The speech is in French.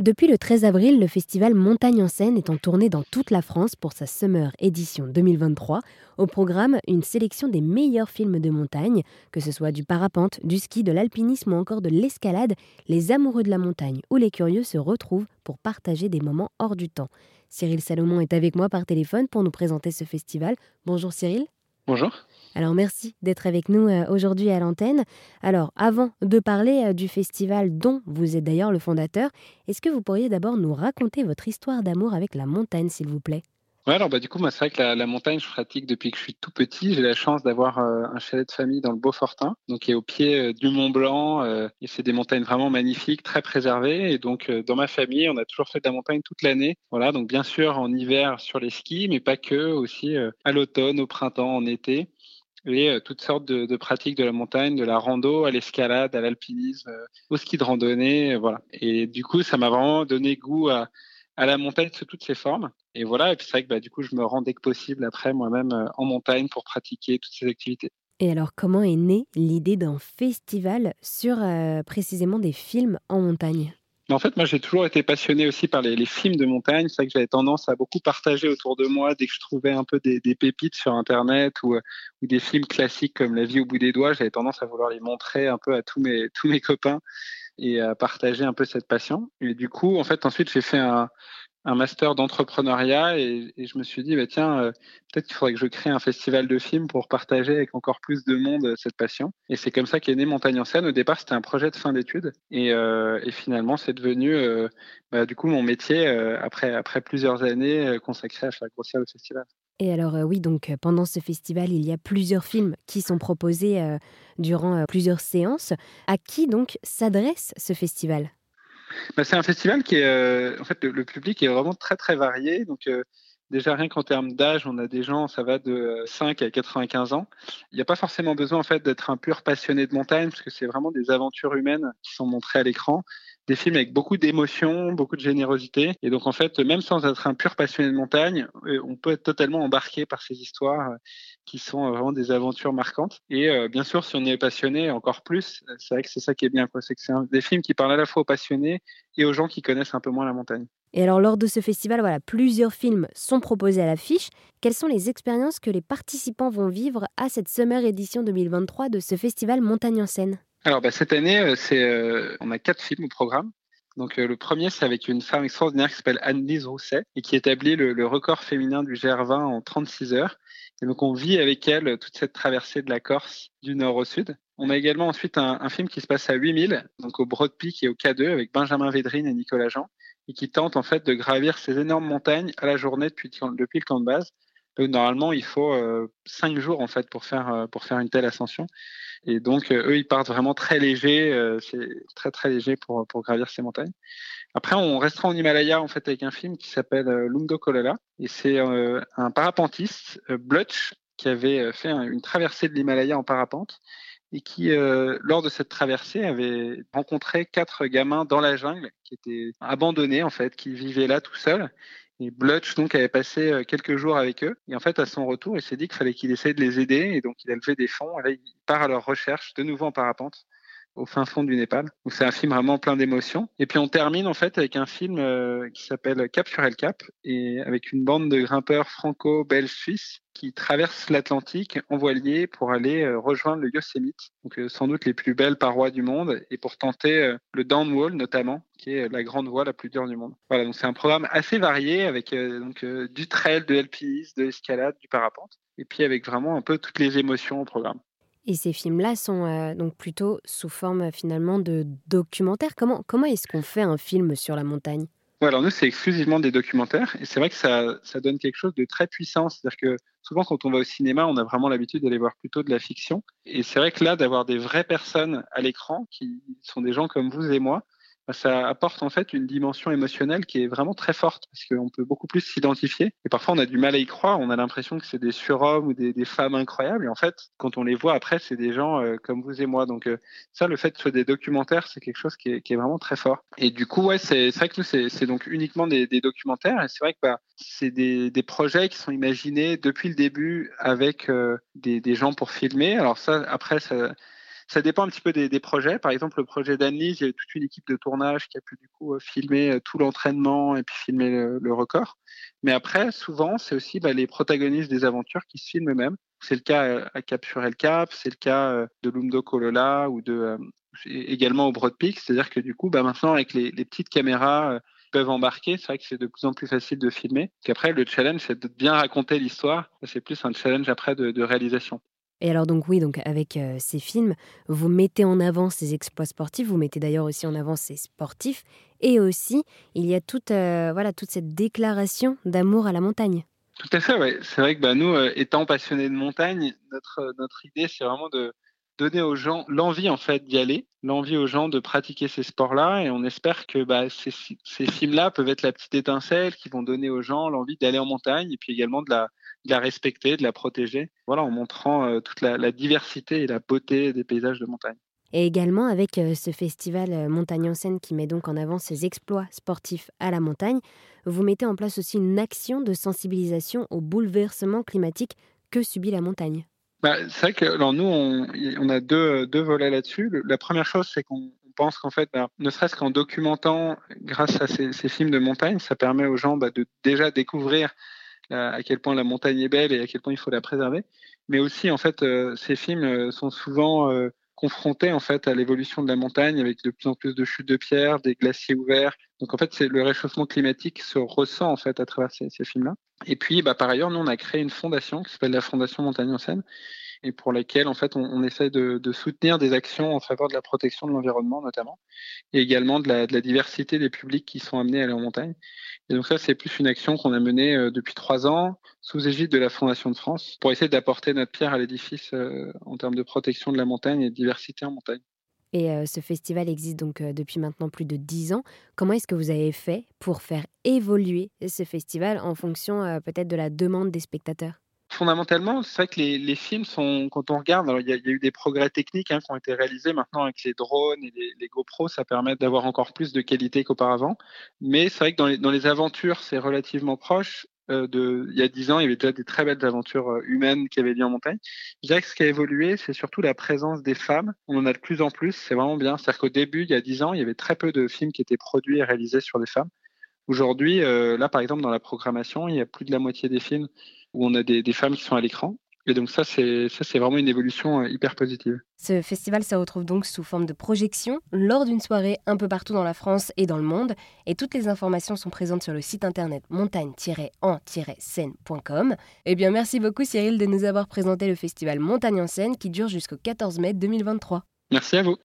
Depuis le 13 avril, le festival Montagne en scène est en tournée dans toute la France pour sa Summer édition 2023. Au programme, une sélection des meilleurs films de montagne, que ce soit du parapente, du ski, de l'alpinisme ou encore de l'escalade. Les amoureux de la montagne ou les curieux se retrouvent pour partager des moments hors du temps. Cyril Salomon est avec moi par téléphone pour nous présenter ce festival. Bonjour Cyril. Bonjour. Alors merci d'être avec nous euh, aujourd'hui à l'antenne. Alors avant de parler euh, du festival dont vous êtes d'ailleurs le fondateur, est-ce que vous pourriez d'abord nous raconter votre histoire d'amour avec la montagne s'il vous plaît? Ouais, alors bah, du coup, moi, c'est vrai que la, montagne, je pratique depuis que je suis tout petit. J'ai la chance d'avoir euh, un chalet de famille dans le Beaufortin, donc qui est au pied du Mont Blanc. et c'est des montagnes vraiment magnifiques, très préservées. Et donc, dans ma famille, on a toujours fait de la montagne toute l'année. Voilà, donc bien sûr en hiver sur les skis, mais pas que, aussi à l'automne, au printemps, en été euh, toutes sortes de, pratiques de la montagne, de la rando à l'escalade, à l'alpinisme, euh, au ski de randonnée, euh, voilà. Et du coup, ça m'a vraiment donné goût à, la montagne sous toutes ses formes. Et voilà, et puis c'est vrai que bah, du coup, je me rends dès que possible après moi-même en montagne pour pratiquer toutes ces activités. Et alors, comment est née l'idée d'un festival sur précisément des films en montagne? En fait, moi, j'ai toujours été passionné aussi par les, films de montagne. C'est vrai que j'avais tendance à beaucoup partager autour de moi dès que je trouvais un peu des, pépites sur Internet ou, ou, des films classiques comme La vie au bout des doigts. J'avais tendance à vouloir les montrer un peu à tous mes, tous mes copains et à partager un peu cette passion. Et du coup, en fait, ensuite, j'ai fait un, un master d'entrepreneuriat et, je me suis dit, bah, tiens, euh, peut-être qu'il faudrait que je crée un festival de films pour partager avec encore plus de monde euh, cette passion. Et c'est comme ça qu'est né Montagne en scène. Au départ, c'était un projet de fin d'études et, euh, finalement, c'est devenu bah, du coup mon métier après, après plusieurs années consacrées à faire grossir le festival. Et alors oui, donc pendant ce festival, il y a plusieurs films qui sont proposés durant plusieurs séances. À qui donc s'adresse ce festival? Bah, c'est un festival qui est, euh, en fait, le, public est vraiment très très varié. Donc euh, déjà rien qu'en termes d'âge, on a des gens, ça va de 5 à 95 ans. Il n'y a pas forcément besoin en fait d'être un pur passionné de montagne, parce que c'est vraiment des aventures humaines qui sont montrées à l'écran des films avec beaucoup d'émotion, beaucoup de générosité. Et donc, en fait, même sans être un pur passionné de montagne, euh, on peut être totalement embarqué par ces histoires euh, qui sont euh, vraiment des aventures marquantes. Et bien sûr, si on est passionné, encore plus, c'est vrai que c'est ça qui est bien. C'est que c'est des films qui parlent à la fois aux passionnés et aux gens qui connaissent un peu moins la montagne. Et alors, lors de ce festival, voilà, plusieurs films sont proposés à l'affiche. Quelles sont les expériences que les participants vont vivre à cette Summer Edition 2023 de ce festival Montagne en scène? Alors bah, cette année, euh, c'est, euh, on a quatre films au programme. Donc euh, le premier, c'est avec une femme extraordinaire qui s'appelle Anne-Lise Rousset et qui établit le, record féminin du GR20 en 36 heures. Et donc on vit avec elle toute cette traversée de la Corse du nord au sud. On a également ensuite un, film qui se passe à 8000, donc au Broad Peak et au K2 avec Benjamin Védrine et Nicolas Jean et qui tente en fait de gravir ces énormes montagnes à la journée depuis, depuis le camp de base. Normalement, il faut cinq jours en fait pour faire pour faire une telle ascension. Et donc, euh, eux, ils partent vraiment très légers. Euh, c'est très, très léger pour, pour gravir ces montagnes. Après, on restera en Himalaya, en fait, avec un film qui s'appelle euh, Lundo Kolala. Et c'est un parapentiste, Blutch, qui avait fait une traversée de l'Himalaya en parapente et qui, lors de cette traversée, avait rencontré quatre gamins dans la jungle qui étaient abandonnés, en fait, qui vivaient là tout seuls et Blutch donc avait passé euh, quelques jours avec eux. Et en fait, à son retour, il s'est dit qu'il fallait qu'il essaye de les aider. Et donc, il a levé des fonds. Et là, il part à leur recherche, de nouveau en parapente au fin fond du Népal. Donc c'est un film vraiment plein d'émotions. Et puis on termine en fait avec un film euh, qui s'appelle Cap sur El Cap et avec une bande de grimpeurs franco-belges-suisses qui traversent l'Atlantique en voilier pour aller euh, rejoindre le Yosemite, donc euh, sans doute les plus belles parois du monde, et pour tenter le downwall notamment, qui est la grande voie la plus dure du monde. Voilà, donc c'est un programme assez varié avec donc du trail, de l'alpinisme, de l'escalade, du parapente, et puis avec vraiment un peu toutes les émotions au programme. Et ces films-là sont euh, donc plutôt sous forme finalement de documentaires. Comment, comment est-ce qu'on fait un film sur la montagne? Alors nous, c'est exclusivement des documentaires. Et c'est vrai que ça, ça donne quelque chose de très puissant. C'est-à-dire que souvent, quand on va au cinéma, on a vraiment l'habitude d'aller voir plutôt de la fiction. Et c'est vrai que là, d'avoir des vraies personnes à l'écran, qui sont des gens comme vous et moi, ça apporte en fait une dimension émotionnelle qui est vraiment très forte parce qu'on peut beaucoup plus s'identifier. Et parfois, on a du mal à y croire. On a l'impression que c'est des surhommes ou des, femmes incroyables. Et en fait, quand on les voit après, c'est des gens euh, comme vous et moi. Donc euh, ça, le fait de faire des documentaires, c'est quelque chose qui est, vraiment très fort. Et du coup, ouais, c'est vrai que nous, c'est donc uniquement des, documentaires. Et c'est vrai que bah, c'est des, projets qui sont imaginés depuis le début avec euh, des gens pour filmer. Alors ça, après, ça Ça dépend un petit peu des, projets. Par exemple, le projet d'Annelise, il y avait toute une équipe de tournage qui a pu du coup euh, filmer euh, tout l'entraînement et puis filmer le, record. Mais après, souvent, c'est aussi bah, les protagonistes des aventures qui se filment eux-mêmes. C'est le cas à Cap sur El Cap, c'est le cas de Lumdo Kolola ou de également au Broad Peak. C'est-à-dire que du coup, bah, maintenant, avec les, petites caméras peuvent embarquer, c'est vrai que c'est de plus en plus facile de filmer. Qu'après, le challenge, c'est de bien raconter l'histoire. C'est plus un challenge après de réalisation. Et alors donc oui, donc avec euh, ces films, vous mettez en avant ces exploits sportifs, vous mettez d'ailleurs aussi en avant ces sportifs, et aussi il y a toute, euh, voilà, toute cette déclaration d'amour à la montagne. Tout à fait, oui. C'est vrai que bah, nous, euh, étant passionnés de montagne, notre, notre idée, c'est vraiment de donner aux gens l'envie en fait d'y aller, l'envie aux gens de pratiquer ces sports-là, et on espère que bah, ces, ces films-là peuvent être la petite étincelle qui vont donner aux gens l'envie d'aller en montagne, et puis également de la, de la respecter, de la protéger, voilà, en montrant euh, toute la, diversité et la beauté des paysages de montagne. Et également avec euh, ce festival euh, Montagne en scène qui met donc en avant ses exploits sportifs à la montagne, vous mettez en place aussi une action de sensibilisation au bouleversement climatique que subit la montagne. Bah, c'est vrai que alors nous, on, a deux, deux volets là-dessus. La première chose, c'est qu'on pense qu'en fait, bah, ne serait-ce qu'en documentant, grâce à ces, films de montagne, ça permet aux gens bah, de déjà découvrir à quel point la montagne est belle et à quel point il faut la préserver. Mais aussi, en fait, euh, ces films euh, sont souvent euh, confrontés en fait à l'évolution de la montagne avec de plus en plus de chutes de pierres, des glaciers ouverts. Donc en fait, c'est le réchauffement climatique se ressent en fait à travers ces, films-là. Et puis, bah, par ailleurs, nous on a créé une fondation qui s'appelle la Fondation Montagne en Seine et pour laquelle en fait on, on essaie de, soutenir des actions en faveur de la protection de l'environnement notamment, et également de la, de la, diversité des publics qui sont amenés à aller en montagne. Et donc ça c'est plus une action qu'on a menée euh, depuis trois ans sous égide de la Fondation de France pour essayer d'apporter notre pierre à l'édifice euh, en termes de protection de la montagne et de diversité en montagne. Et euh, ce festival existe donc depuis maintenant plus de dix ans. Comment est-ce que vous avez fait pour faire évoluer ce festival en fonction peut-être de la demande des spectateurs? Fondamentalement, c'est vrai que les, films sont, quand on regarde, il y, a eu des progrès techniques hein, qui ont été réalisés maintenant avec les drones et les, les GoPro, ça permet d'avoir encore plus de qualité qu'auparavant. Mais c'est vrai que dans les, aventures, c'est relativement proche. Euh, il y a dix ans, il y avait déjà des très belles aventures euh, humaines qui avaient lieu en montagne. Je dirais que ce qui a évolué, c'est surtout la présence des femmes. On en a de plus en plus, c'est vraiment bien. C'est-à-dire qu'au début, il y a dix ans, il y avait très peu de films qui étaient produits et réalisés sur des femmes. Aujourd'hui, euh, là, par exemple, dans la programmation, il y a plus de la moitié des films où on a des, femmes qui sont à l'écran. Et donc ça, c'est ça, c'est vraiment une évolution euh, hyper positive. Ce festival se retrouve donc sous forme de projection lors d'une soirée un peu partout dans la France et dans le monde. Et toutes les informations sont présentes sur le site internet montagne-en-scène.com. Eh bien, merci beaucoup Cyril de nous avoir présenté le festival Montagne en scène qui dure jusqu'au 14 mai 2023. Merci à vous.